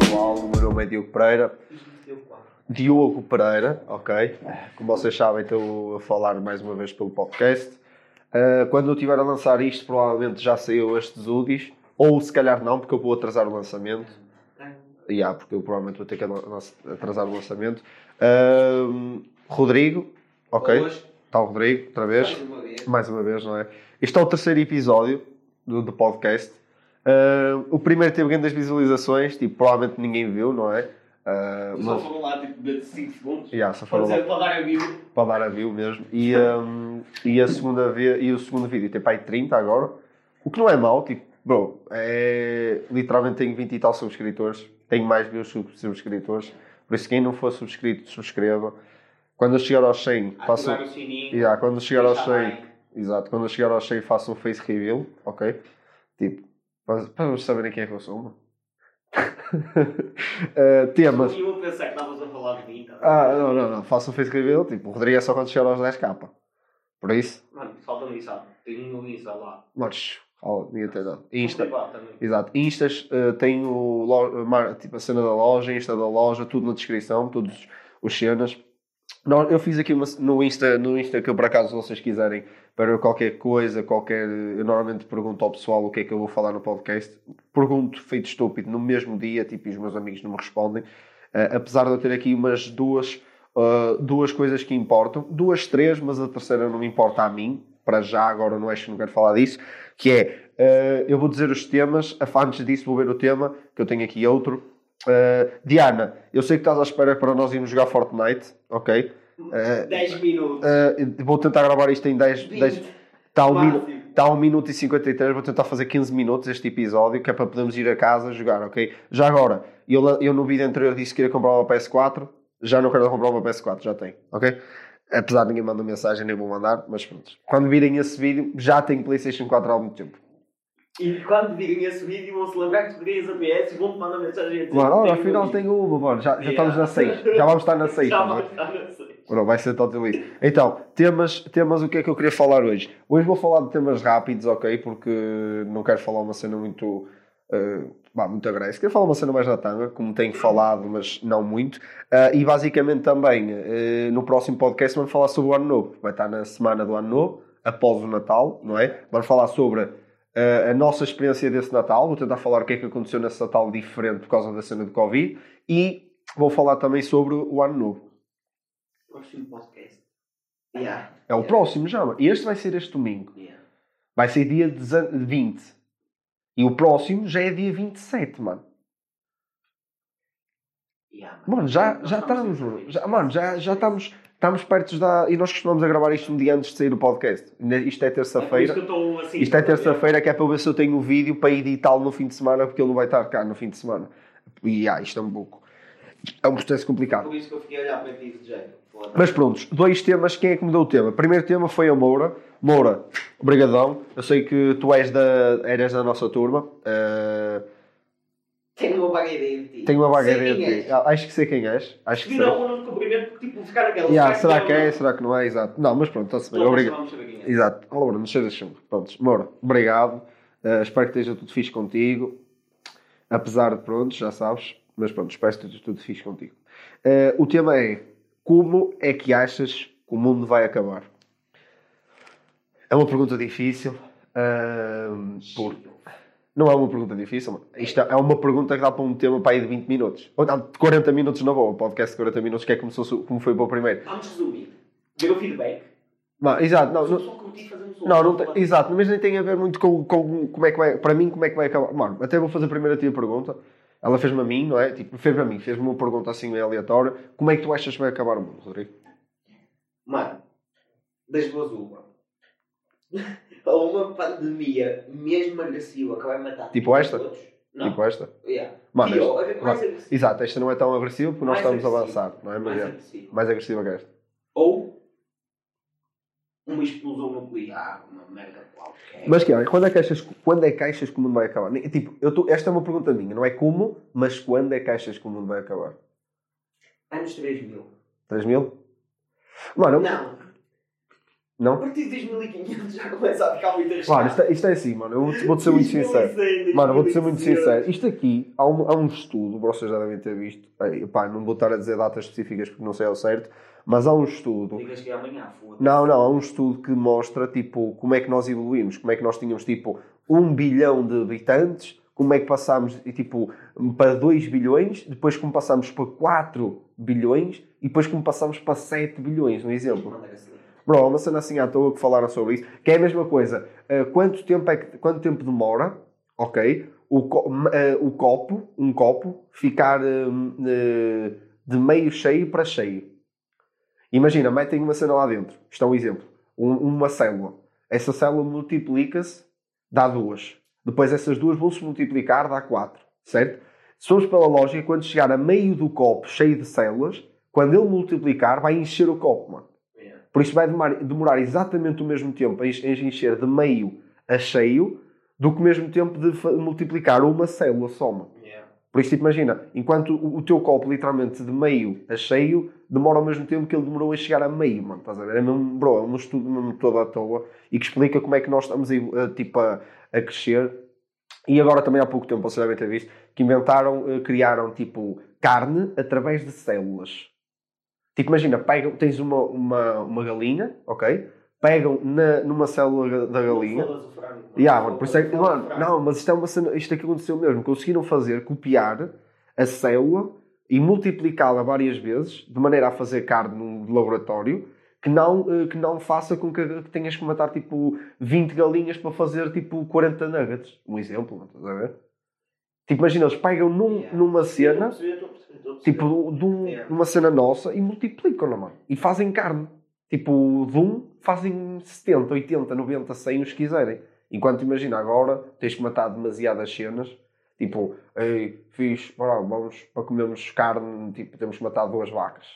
Pessoal, o meu nome é Diogo Pereira. Diogo Pereira, ok. Como vocês sabem, estou a falar mais uma vez pelo podcast. Uh, quando eu estiver a lançar isto, provavelmente já saiu estes UDIs, ou se calhar não, porque eu vou atrasar o lançamento. Yeah, porque eu provavelmente vou ter que atrasar o lançamento. Uh, Rodrigo, ok. Está o Rodrigo, outra vez. Mais uma vez. Mais uma vez, não é? Este é o terceiro episódio do, do podcast. Uh, o primeiro teve grandes visualizações, tipo, provavelmente ninguém viu, não é? Uh, Só mas, foram lá tipo de 5 segundos. yeah, só Para foram lá dizer para dar a view. para dar a view mesmo. E, um, e, a segunda vez, e o segundo vídeo tem para aí 30 agora. O que não é mau, tipo, bro, é, literalmente tenho 20 e tal subscritores. Tenho mais views sub- subscritores. Por isso, quem não for subscrito, subscreva. Quando eu chegar aos 100, façam. Ativar o sininho. Yeah, quando eu chegar aos deixar 100, like. Exato, quando eu chegar aos 100, façam um face reveal, ok? Tipo, para, para eles saberem quem é que eu sou. mano. Eh, temas. Eu pensar que estavas a falar de mim. tá? Ah, não, não, não. Façam face reveal. Tipo, o Rodrigo é só quando chegar aos 10k. Por isso, Mano, falta-me isso. ah. Tenho um Insta lá. mas, oh, ninguém tem nada. Insta. Exato. Instas, eh, tem o, lo- mar- tipo, a cena da loja, Insta da loja, tudo na descrição, todos os cenas. Eu fiz aqui uma, no, Insta, no Insta que eu, por acaso, vocês quiserem, para qualquer coisa, qualquer. Eu normalmente pergunto ao pessoal o que é que eu vou falar no podcast. Pergunto feito estúpido no mesmo dia, tipo, e os meus amigos não me respondem. Eh, apesar de eu ter aqui umas duas, eh, duas coisas que importam, duas, três, mas a terceira não me importa a mim, para já, agora não acho que não quero falar disso, que é, eh, eu vou dizer os temas, antes disso vou ver o tema, que eu tenho aqui outro. Eh, Diana, eu sei que estás à espera para nós irmos jogar Fortnite, ok? 10 minutos. eh, vou tentar gravar isto em 10... 10 20. Está a um, minu- está a um minuto e 53, vou tentar fazer 15 minutos este episódio, que é para podermos ir a casa jogar, ok? Já agora, eu, eu no vídeo anterior disse que queria comprar uma PS4, já não quero comprar uma PS4, já tenho, ok? Apesar de ninguém mandar mensagem, nem vou mandar, mas pronto. Quando virem esse vídeo, já tenho PlayStation 4 há algum tempo. E quando virem esse vídeo vão se lembrar que tu querias a PS e vão-te mandar mensagem a dizer Mano, olha, afinal tenho uma, mano, já, já Yeah. estamos na 6, já vamos estar na 6, Já vamos estar na seis. Bro, vai ser tão feliz. Então, temas, temas, o que é que eu queria falar hoje? Hoje vou falar de temas rápidos, ok? Porque não quero falar uma cena muito. Uh, bah, muito agressiva. Quero falar uma cena mais na tanga, como tenho falado, mas não muito. Ah, e basicamente também, eh, no próximo podcast, vamos falar sobre o Ano Novo. Vai estar na semana do Ano Novo, após o Natal, não é? Vamos falar sobre a nossa experiência desse Natal. Vou tentar falar o que é que aconteceu nesse Natal diferente por causa da cena de Covid. E vou falar também sobre o Ano Novo. Próximo podcast. Yeah. É o próximo já, mano. E este vai ser este domingo. Yeah. Vai ser dia 20. E o próximo já é dia 27, mano. Yeah, Mano, já, Nós já estamos, mano. Já, mano, já, já estamos, estamos perto da. E nós costumamos a gravar isto um dia antes de sair o podcast. Isto é É terça-feira. estou assim. Isto é terça-feira que é para eu ver se eu tenho o vídeo para editá-lo no fim de semana, porque ele não vai estar cá no fim de semana. E ah, isto é um pouco. É um processo complicado. Por isso que eu fiquei a olhar para ti de jeito. Mas prontos, dois temas. Quem é que me deu o tema? Primeiro tema foi a Moura. Moura, obrigadão. Eu sei que tu és da, eras da nossa turma. Eh, Tenho uma vaga ideia de ti. tenho uma vaga ideia de ti. Ah, Acho que sei quem és. Acho que sei. ao mundo de cumprimento, tipo, ficar naquela. Yeah, será que é? Será que não é? Exato. Não, mas pronto, está-se bem. Obrigado. Exato. Olá, Bruno, não sejas chungo. Prontos, Moura, obrigado. Eh, espero que esteja tudo fixe contigo. Apesar de, pronto, já sabes. Mas pronto, espero que esteja tudo fixe contigo. Eh, o tema é: Como é que achas que o mundo vai acabar? É uma pergunta difícil. ahm, por... Não é uma pergunta difícil, mano. Isto é uma pergunta que dá para um tema para aí de 20 minutos. Ou não, de 40 minutos na boa. Podcast de 40 minutos, que é como, fosse- como foi para o primeiro. Vamos resumir. O feedback. Não, exato, não, não, não, não tem- exato, mas nem tem a ver muito com, com como é que vai, para mim, como é que vai acabar. Mano, até vou fazer primeiro a ti a pergunta. Ela fez-me a mim, não é? Tipo, fez-me a mim, fez-me uma pergunta assim meio aleatória. Como é que tu achas que vai acabar o mundo, Rodrigo? Mano, das duas uma. Ou uma pandemia mesmo agressiva que vai matar Tipo esta? todos. Não. Tipo esta? Yeah. Mano, Pior, esta- mais mano, agressiva. exato, esta não é tão agressiva porque nós Mais estamos a agressiva. avançar, não é? Mas Mais é agressiva. mais agressiva que esta. Ou uma explosão nuclear, uma merda qualquer. Mas que é, quando é que achas, quando é que achas que o mundo vai acabar? Nem- Tipo, eu tô, esta é uma pergunta minha, não é como, mas quando é que achas que o mundo vai acabar? Anos 3000. 3 mil? Mano, eu- Não. A Não? partir de 2500 já começa a ficar muito arriscado. Claro, isto, é- isto é assim, mano. Eu vou- vou-te ser muito sincero. 2100, Mano, vou-te ser muito 2200. sincero. Isto aqui, há um, há um estudo, vocês já devem ter visto. Ei, pá, não vou estar a dizer datas específicas porque não sei ao certo, mas há um estudo. Digas que é amanhã, foda-se. Não, não, há um estudo que mostra, tipo, como é que nós evoluímos. Como é que nós tínhamos, tipo, um bilhão de habitantes, como é que passámos, tipo, para 2 bilhões, depois como passámos para 4 bilhões, e depois como passámos para 7 bilhões, um exemplo. Manda assim. Bro, há uma cena assim à toa que falaram sobre isso, que é a mesma coisa. Uh, quanto, tempo é que, quanto tempo demora, ok, o, co- uh, o copo, um copo, ficar uh, de meio cheio para cheio? Imagina, metem uma cena lá dentro. Isto é um exemplo. Um- uma célula. Essa célula multiplica-se, dá duas. Depois essas duas vão se multiplicar, dá quatro. Certo? Se formos pela lógica, quando chegar a meio do copo cheio de células, quando ele multiplicar, vai encher o copo, mano. Por isso vai demorar, demorar exatamente o mesmo tempo a enche- a encher de meio a cheio do que o mesmo tempo de multiplicar uma célula só. mano. Yeah. Por isso, imagina, enquanto o, teu copo literalmente de meio a cheio demora ao mesmo tempo que ele demorou a chegar a meio, mano. Estás a ver? É mesmo, bro, é um estudo mesmo todo à toa e que explica como é que nós estamos tipo, a, a crescer. E agora também há pouco tempo, vocês devem ter visto, que inventaram, eh, criaram tipo carne através de células. Tipo, imagina, pegam, tens uma, uma, uma galinha, ok? Pegam na, numa célula da galinha. Frango, mano. Yeah, mano, por isso é que, mano, não, mas isto é uma cena, isto aqui aconteceu mesmo. Conseguiram fazer, copiar a célula e multiplicá-la várias vezes, de maneira a fazer carne num laboratório, que não, eh, que não faça com que, tenhas que matar tipo 20 galinhas para fazer tipo 40 nuggets. Um exemplo, estás a ver? Tipo, imagina, eles pegam num- Yeah. numa cena, tipo, de um- Yeah. numa cena nossa e multiplicam-na, mano. E fazem carne. Tipo, de um fazem 70, 80, 90, 100 os quiserem. Enquanto imagina agora, tens que matar demasiadas cenas. Tipo, ei, fiz, bora, vamos para comermos carne, tipo, temos que matar duas vacas.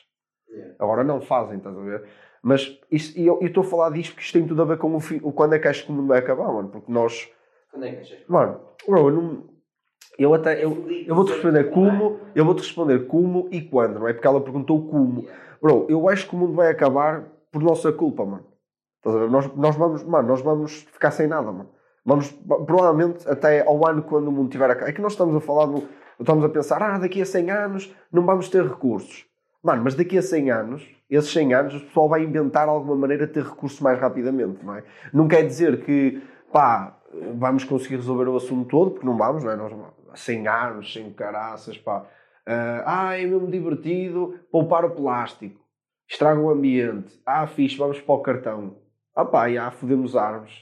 Yeah. Agora não fazem, estás a ver? Mas isso, e eu estou a falar disto porque isto tem tudo a ver com o, o quando é que achas que o mundo vai acabar, mano. Porque nós, Quando é que achas? mano, bro, eu não. Eu até. Eu, eu vou-te sempre responder como, eu vou-te responder como e quando, não é? Porque ela perguntou como. Bro, eu acho que o mundo vai acabar por nossa culpa, mano. Nós, nós vamos, mano, nós vamos ficar sem nada, mano. Vamos, provavelmente, até ao ano quando o mundo tiver a... É que nós estamos a falar, do, estamos a pensar, ah, daqui a 100 anos não vamos ter recursos. Mano, mas daqui a 100 anos, esses 100 anos, o pessoal vai inventar alguma maneira de ter recursos mais rapidamente, não é? Não quer dizer que, pá, vamos conseguir resolver o assunto todo, porque não vamos, não é? Nós, 100 anos, 100 caraças, pá. Ah, ah, é mesmo divertido poupar o plástico. Estraga o ambiente. Ah, fixe, vamos para o cartão. Ah pá, já, fodemos árvores.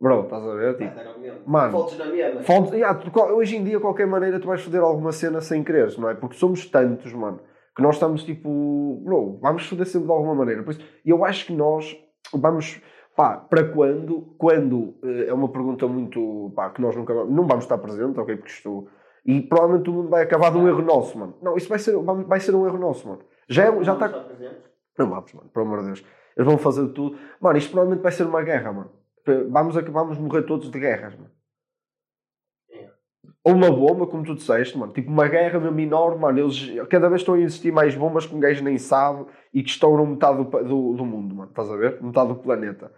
Bro, estás a ver? Tipo. Mano. Fotos na mesma. fonte, já, tu- qual- hoje em dia, de qualquer maneira, tu vais foder alguma cena sem querer, não é? Porque somos tantos, mano, que nós estamos tipo, bro, vamos foder sempre de alguma maneira. Por isso, eu acho que nós vamos, pá, para quando? Quando eh, é uma pergunta muito, pá, que nós nunca vamos, não vamos estar presentes, ok? Porque isto. E provavelmente o mundo vai acabar de um erro nosso, mano. Não, isso vai ser, vai ser um erro nosso, mano. Já, é- já está. Estar presentes? Não vamos, mano, pelo amor de Deus. Eles vão fazer tudo. Mano, isto provavelmente vai ser uma guerra, mano. Vamos, vamos morrer todos de guerras, mano. É. Ou uma bomba, como tu disseste, mano. Tipo, uma guerra mesmo enorme, mano. Eles cada vez estão a existir mais bombas que um gajo nem sabe e que estouram metade do, do, do mundo, mano. Estás a ver? Metade do planeta.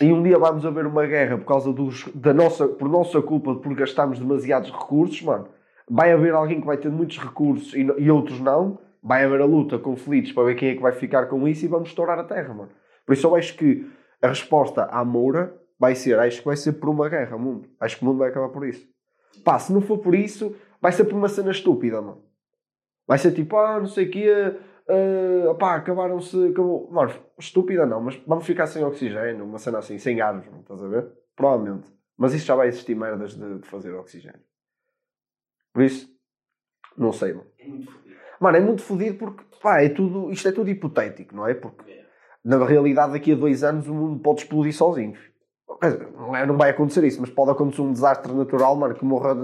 E um dia vamos haver uma guerra por causa dos, da nossa, por nossa culpa, por gastarmos demasiados recursos, mano. Vai haver alguém que vai ter muitos recursos e, e outros não. Vai haver a luta, conflitos para ver quem é que vai ficar com isso e vamos estourar a terra, mano. Por isso eu acho que a resposta à Moura vai ser, acho que vai ser por uma guerra, mundo. Acho que o mundo vai acabar por isso. Pá, se não for por isso, vai ser por uma cena estúpida, mano. Vai ser tipo, ah, não sei o quê, ah, pá, acabaram-se, acabou. Mano, estúpida não, mas vamos ficar sem oxigênio, uma cena assim, sem mano, estás a ver? Provavelmente. Mas isso já vai existir merdas de, de fazer oxigênio. Por isso, não sei, mano. É muito fodido. Mano, é muito fodido porque, pá, é tudo, isto é tudo hipotético, não é? Porque É. na realidade, daqui a dois anos, o mundo pode explodir sozinho. Quer dizer, Não, é, não vai acontecer isso, mas pode acontecer um desastre natural, mano, que morra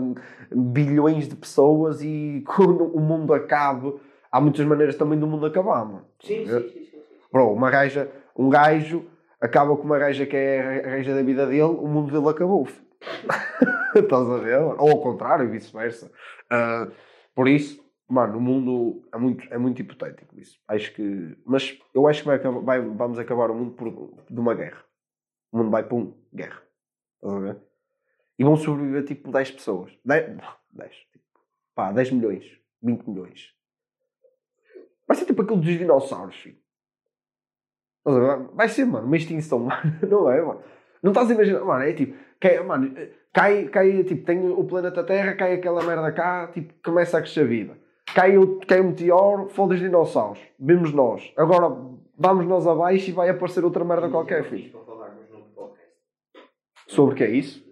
bilhões de pessoas e quando o mundo acabe, há muitas maneiras também do mundo acabar, mano. Sim, sim, sim, sim. Bro, uma gaja, um gajo acaba com uma gaja que é a gaja da vida dele, o mundo dele acabou. Estás a ver? mano? Ou ao contrário, vice-versa. Ah, por isso, Mano, o mundo é muito, é muito hipotético isso. Acho que. Mas eu acho que vai, vai- vamos acabar o mundo por, de uma guerra. O mundo vai, pum, guerra. Estás a ver? E vão sobreviver tipo 10 pessoas. 10, 10 tipo, pá, 10 milhões, 20 milhões. Vai ser tipo aquilo dos dinossauros, filho. Vai ser, mano, uma extinção, mano. Não é, mano? Não estás a imaginar, mano, é tipo, cai, mano, cai, cai, tipo, tem o planeta Terra, cai aquela merda cá, tipo, começa a crescer a vida. Cai, o, cai um meteoro, foda os dinossauros. Vimos nós. Agora vamos nós abaixo e vai aparecer outra merda qualquer, filho. Sobre o que é isso?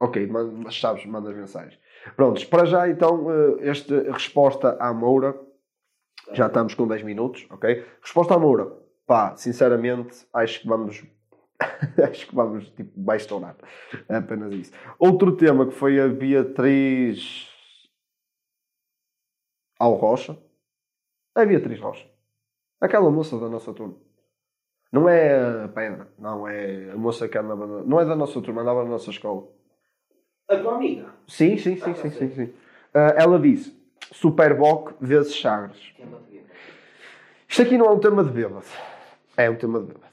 Ok, mas sabes, manda as mensagens. Prontos, para já então, eh, esta resposta à Moura, já estamos com 10 minutos, ok? Resposta à Moura, pá, sinceramente, acho que vamos. acho que vamos, tipo, vai estourar. É apenas isso. Outro tema que foi a Beatriz. Ao Rocha. É a Beatriz Rocha. Aquela moça da nossa turma. Não é a Pedra, não, é a moça que andava. Não é da nossa turma, andava na nossa escola. A tua amiga. Sim, sim, sim, sim, sim, sim. Ah, ela disse Superboc vezes vida. Isto aqui não é um tema de bêbado. É um tema de bêbado.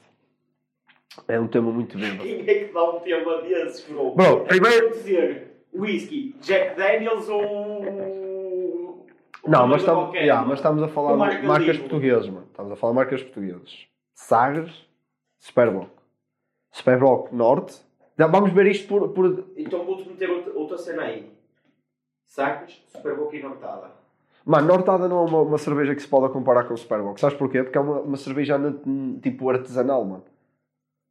É um tema muito bêbado. Quem é que dá um tema desses, bro? Bro, primeiro- É dizer whisky, Jack Daniels ou. Não, mas qualquer, yeah, mas estamos a falar marca marcas livre. portuguesas, mano. Estamos a falar de marcas portuguesas. Sagres, Superboc. Superboc Norte. Vamos ver isto por, por Então vou-te meter outra, outra cena aí. Sacos, super boca e nortada. Mano, Nortada não é uma, uma cerveja que se pode comparar com o Superboc. Sabes porquê? Porque é uma, uma cerveja tipo artesanal, mano.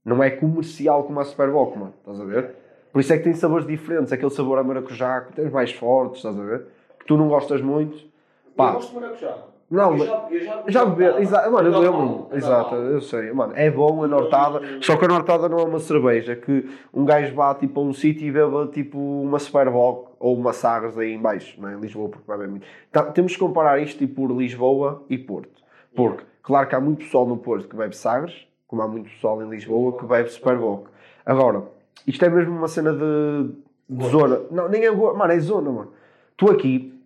Não é comercial como a Superboc, mano. Estás a ver? Por isso é que tem sabores diferentes. Aquele sabor a maracujá, que tens mais fortes, estás a ver? Que tu não gostas muito. Pá. Eu gosto de maracujá. Não, eu já, eu já, Já bebi, exato, mano, eu normal. exato, eu sei, mano, é bom a Nortada, só que a Nortada não é uma cerveja que um gajo vá tipo a um sítio e beba tipo uma Superboc ou uma Sagres aí em baixo, não é? em Lisboa, porque vai beber muito. Tá, temos que comparar isto tipo por Lisboa e Porto, porque claro que há muito pessoal no Porto que bebe Sagres, como há muito pessoal em Lisboa que bebe Superboc. Agora, isto é mesmo uma cena de, de zona, não, nem é, mano, é zona, mano. Tu aqui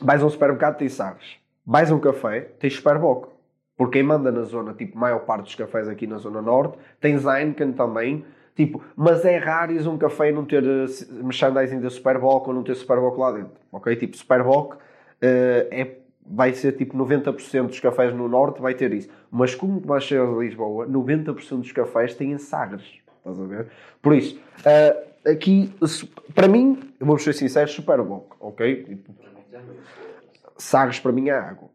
vais a um supermercado tens Sagres, vais a um café tens Superboc. Porque quem manda na zona, tipo, maior parte dos cafés aqui na zona norte, tens Heineken também, tipo, mas é raro a um café não ter se- merchandising da Superboc ou não ter Superboc lá dentro, ok? Tipo, Superboc eh, é, vai ser tipo 90% dos cafés no norte vai ter isso. Mas como vais chegar a Lisboa, 90% dos cafés têm Sagres, estás a ver? Por isso, eh, aqui, para mim, vou ser sincero, Superboc, ok? Tipo, Sagres para mim é água.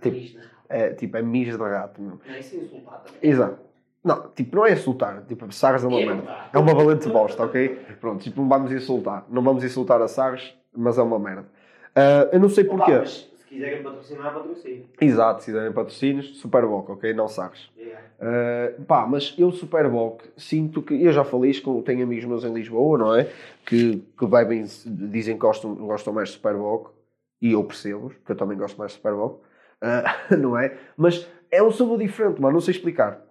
Tipo, é, tipo, é mijo de rato, meu. Não, isso é insultar também. Exato. Não, tipo, não é insultar. Tipo, Sagres é uma É merda. É uma valente bosta, ok? Pronto, tipo, não vamos insultar. Não vamos insultar a Sagres, mas é uma merda. Ah, eu não sei Opa, porquê. mas se quiserem patrocinar, patrocínio. Exato, se derem patrocínios, Superboc, ok? Não Sagres. Yeah. Uh, pá, mas eu Superboc sinto que eu já falei isto com tenho amigos meus em Lisboa, não é? Que, que bebem, dizem que gostam, gostam mais de Superboc e eu percebo, porque eu também gosto mais de Superboc, uh, não é? Mas é um sabor diferente, mano, não sei explicar.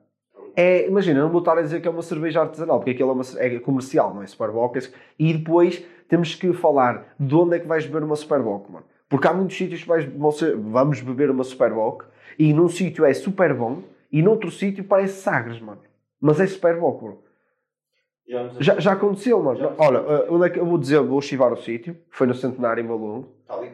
É, imagina, não vou estar a dizer que é uma cerveja artesanal, porque aquilo é, uma, é comercial, não é? Superboc. é- E depois temos que falar de onde é que vais beber uma Superboc, mano. Porque há muitos sítios que vais, vamos beber uma Superboc e num sítio é super bom e noutro sítio parece Sagres, mano. Mas é Superboc, bro. Já nos Já, já aconteceu, mano. Já. Olha, uh, onde é que eu vou dizer, vou chivar o sítio, foi no Centenário em Malungo. Está ali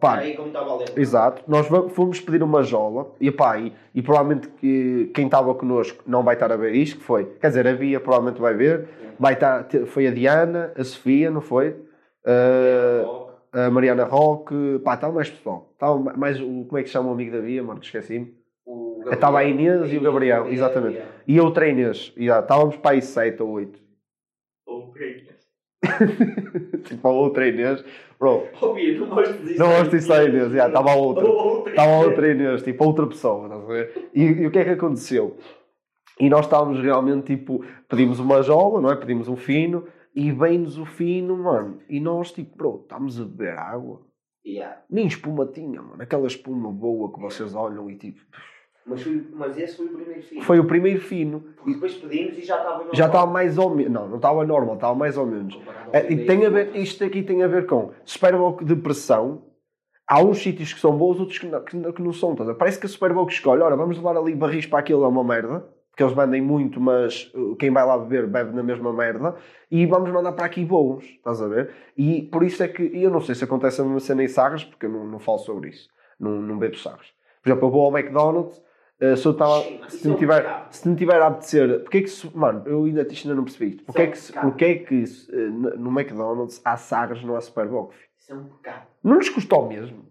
pá, Aí como estava a ler. Exato. Nós fomos pedir uma jola e, pá, e, e provavelmente que quem estava connosco não vai estar a ver isto, que foi. Quer dizer, havia, provavelmente vai ver. Vai estar, foi a Diana, a Sofia, não foi? Uh, a Mariana Roque, pá, estava mais pessoal. Estava ma- mais o, como é que se chama o amigo da Bia, mano, que esqueci-me. Estava a Inês e o Gabriel, exatamente. E eu outra Inês, e já, estávamos para aí sete ou oito. Ou Break. tipo, a outra Inês, bro, Ouvi, não gosto disso. não gosto disso a Inês, estava a outra. Outra. Estava a outra Inês, tipo, outra pessoa, estás a ver? E, e o que é que aconteceu? E nós estávamos realmente, tipo, pedimos uma jola, não é? Pedimos um fino, e vem-nos o fino, mano. E nós, tipo, bro, estamos a beber água. Yeah. Nem espuma tinha, mano. Aquela espuma boa que vocês olham e tipo. Mas, foi, mas esse foi o primeiro fino. Foi o primeiro fino. Porque depois pedimos e já estava normal. Já estava mais ou menos. Não, não estava normal, estava mais ou menos. É, e tem a ver, isto aqui tem a ver com Superboc de pressão. Há uns sítios que são bons, outros que não, que não- que são. a ver? Parece que a Superboc escolhe, olha, vamos levar ali barris para aquilo, é uma merda. Porque eles vendem muito, mas uh, quem vai lá beber bebe na mesma merda. E vamos mandar para aqui bons, estás a ver? E por isso é que, e eu não sei se acontece a mesma cena em Sagres, porque eu não, não falo sobre isso. Não, não bebo Sagres. Por exemplo, eu vou ao McDonald's, uh, se eu Se é tiver, se não tiver a apetecer, porque é que se, mano, eu ainda, ainda não percebi isto. Porque é que, porque é que eh, no McDonald's há Sagres, não há Superboc? filho? Isso é um pecado. Não lhes custou mesmo.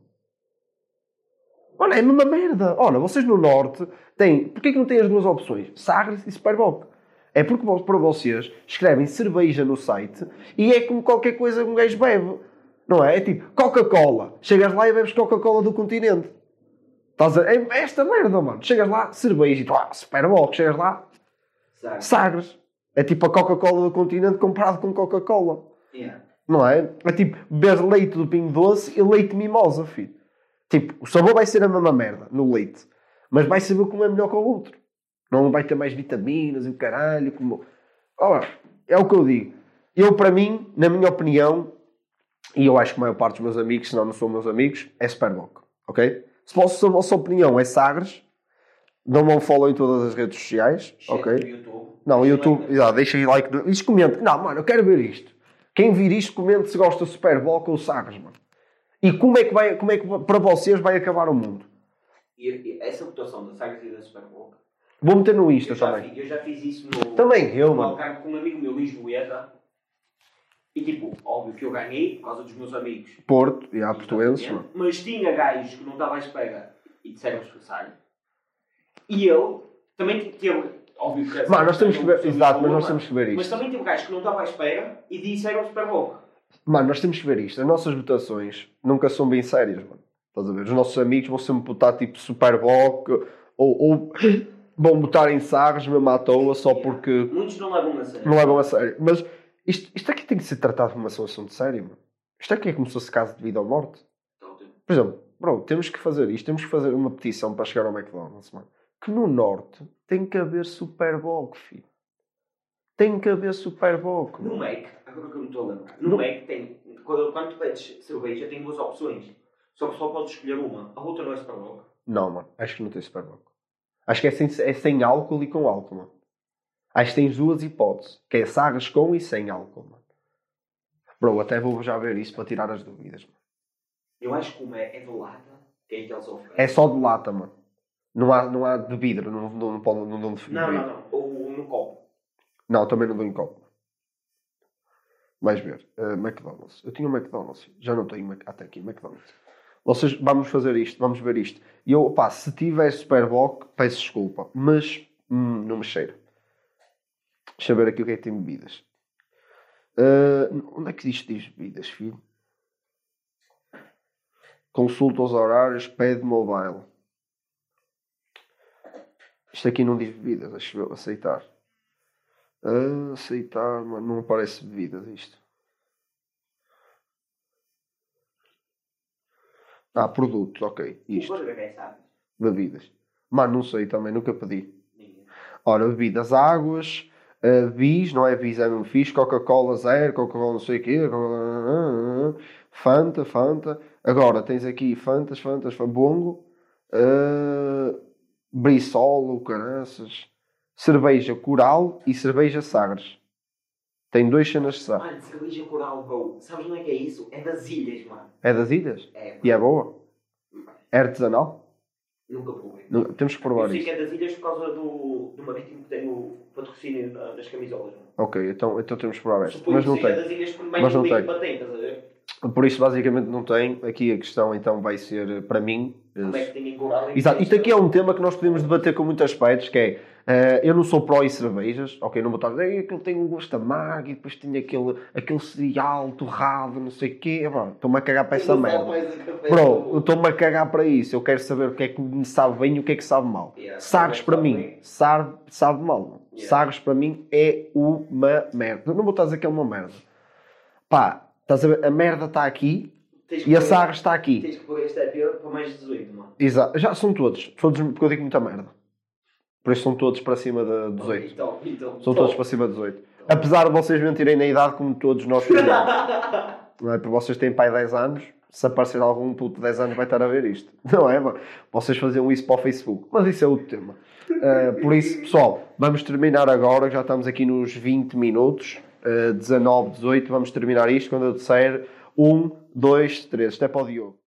Olha, é a mesma merda. Olha, vocês no Norte têm. Porquê que não têm as duas opções? Sagres e Superboc. É porque para vocês escrevem cerveja no site e é como qualquer coisa que um gajo bebe. Não é? É tipo Coca-Cola. Chegas lá e bebes Coca-Cola do continente. Estás a... É esta merda, mano. Chegas lá, cerveja e tu, ah, Superboc. Chegas lá, Sabe? Sagres. É tipo a Coca-Cola do continente comparado com Coca-Cola. Yeah. Não é? É tipo beber leite do pingo doce e leite mimosa, filho. Tipo, o sabor vai ser a mesma merda no leite. Mas vai saber como é melhor que o outro. Não vai ter mais vitaminas e o caralho. Como... Ora, é o que eu digo. Eu, para mim, na minha opinião, e eu acho que a maior parte dos meus amigos, senão não são meus amigos, é Superboc. Ok? Se a vossa- a vossa opinião é Sagres, dão-me um follow em todas as redes sociais. Chega Ok? no YouTube. Não, o YouTube, like já, deixa aí like. no- Isto comente. Não, mano, eu quero ver isto. Quem vir isto, comente se gosta de Superboc ou Sagres, mano. E como é que, vai, como é que para vocês vai acabar o mundo? E, e essa votação da Sagres e da Superboc. Vou meter no Insta Eu também. fiz, eu já fiz isso no. Também eu, no mano. Com um amigo meu, Luís Boeta. E tipo, óbvio que eu ganhei por causa dos meus amigos. Porto, e há portuenses. Mas tinha gajos que não estava à espera e disseram esforçar. E ele também teve. Óbvio que. Mano, nós temos que ver, exato, mas nós temos que ver Mas isto. também teve gajos que não estava à espera e disseram Superboc. Mano, nós temos que ver isto. As nossas votações nunca são bem sérias, mano. Estás a ver? Os nossos amigos vão sempre votar tipo Superboc ou, ou vão votar em Sagres mesmo à toa só porque Muitos não levam a sério. não levam a sério. Mas isto, isto aqui tem que ser tratado como uma situação de sério, mano. Isto aqui é como se fosse caso de vida ou morte. Por exemplo, bro, temos que fazer isto, temos que fazer uma petição para chegar ao McDonald's, mano. Que no Norte tem que haver Superboc, filho. Tem que haver Superboc. No mano. Mac, agora que eu me estou a lembrar, no No- Mac tem. Quando, quando tu pedes cerveja, tem duas opções. Só que só podes escolher uma. A outra não é Superboc. Não, mano. Acho que não tem Superboc. Acho que é sem, é sem álcool e com álcool, mano. Acho que tens duas hipóteses. Que é Sagres com e sem álcool, mano. Bro, até vou já ver isso para tirar as dúvidas, mano. Eu acho que uma é de lata, que é que eles oferecem. É só de lata, mano. Não há, não há de vidro, não, não, não, pode- não Não, vidro. não, não. Ou no copo. Não, também não dou em copo. Vais ver. Uh, McDonald's. Eu tinha um McDonald's. Já não tenho. Até aqui, McDonald's. Vocês, vamos fazer isto, vamos ver isto. E eu, pá, se tiver Superboc, peço desculpa. Mas, hum, não me cheira. Deixa eu ver aqui o que é que tem bebidas. Uh, onde é que isto diz bebidas, filho? Consulta os horários, pede mobile. Isto aqui não diz bebidas, deixa eu aceitar. Ah, aceitar, mas não parece bebidas isto. Ah, produtos, ok. Isto, bebidas. Mano, não sei também, nunca pedi. Ora, bebidas, águas, uh, bis, não é bis, é mesmo fixe, Coca-Cola zero, Coca-Cola não sei o quê, Fanta, Fanta. Agora, tens aqui Fantas, Fantas, Bongo, uh, Brissol, caraças, cerveja Coral e cerveja Sagres. Tem dois cenas de Sagres. Mano, cerveja coral go. Sabes onde é que é isso? É das ilhas, mano. É das ilhas? É. E é boa? É artesanal? Nunca provei. Não- temos que Eu provar sei isso. que é das ilhas por causa do, do marítimo que tem o patrocínio na- nas camisolas. mano. Ok, então, então temos que provar esta. Suponho Mas não tem. das ilhas por mais Mas não tem. para tem, estás a ver? Por isso, basicamente, não tem. Aqui a questão, então, vai ser, eh, para mim... Como é que tem Exato. Isto aqui é um tema que nós podemos debater com muitos aspectos, que é... eh, eu não sou pró em cervejas, ok? Não vou estar a dizer, "Ei, aquilo tem um gosto amargo e depois tinha aquele, aquele cereal torrado, não sei o quê. Estou-me a cagar para essa merda. Bro, eu estou-me a cagar para isso. Eu quero saber o que é que me sabe bem e o que é que sabe mal. Yeah, Sagres para bem. mim, sabe, sabe mal. Yeah. Sagres para mim é uma merda. Eu não vou estar a dizer que é uma merda. Pá, estás a ver? A merda está aqui e a Sagres está aqui. Tens que pôr este é pior para mais de 18, mano. Exato. Já são todos. Todos, porque eu digo muita merda. Por isso são todos para cima de 18. Então, então. São todos para cima de 18. Apesar de vocês mentirem na idade como todos nós fizemos. não é? Porque vocês têm pai 10 anos. Se aparecer algum puto de 10 anos vai estar a ver isto. Não é? Vocês faziam isso para o Facebook. Mas isso é outro tema. Uh, por isso, pessoal, vamos terminar agora. Já estamos aqui nos 20 minutos. Uh, 19, 18. Vamos terminar isto quando eu disser 1, 2, 3. Isto é para o Diogo.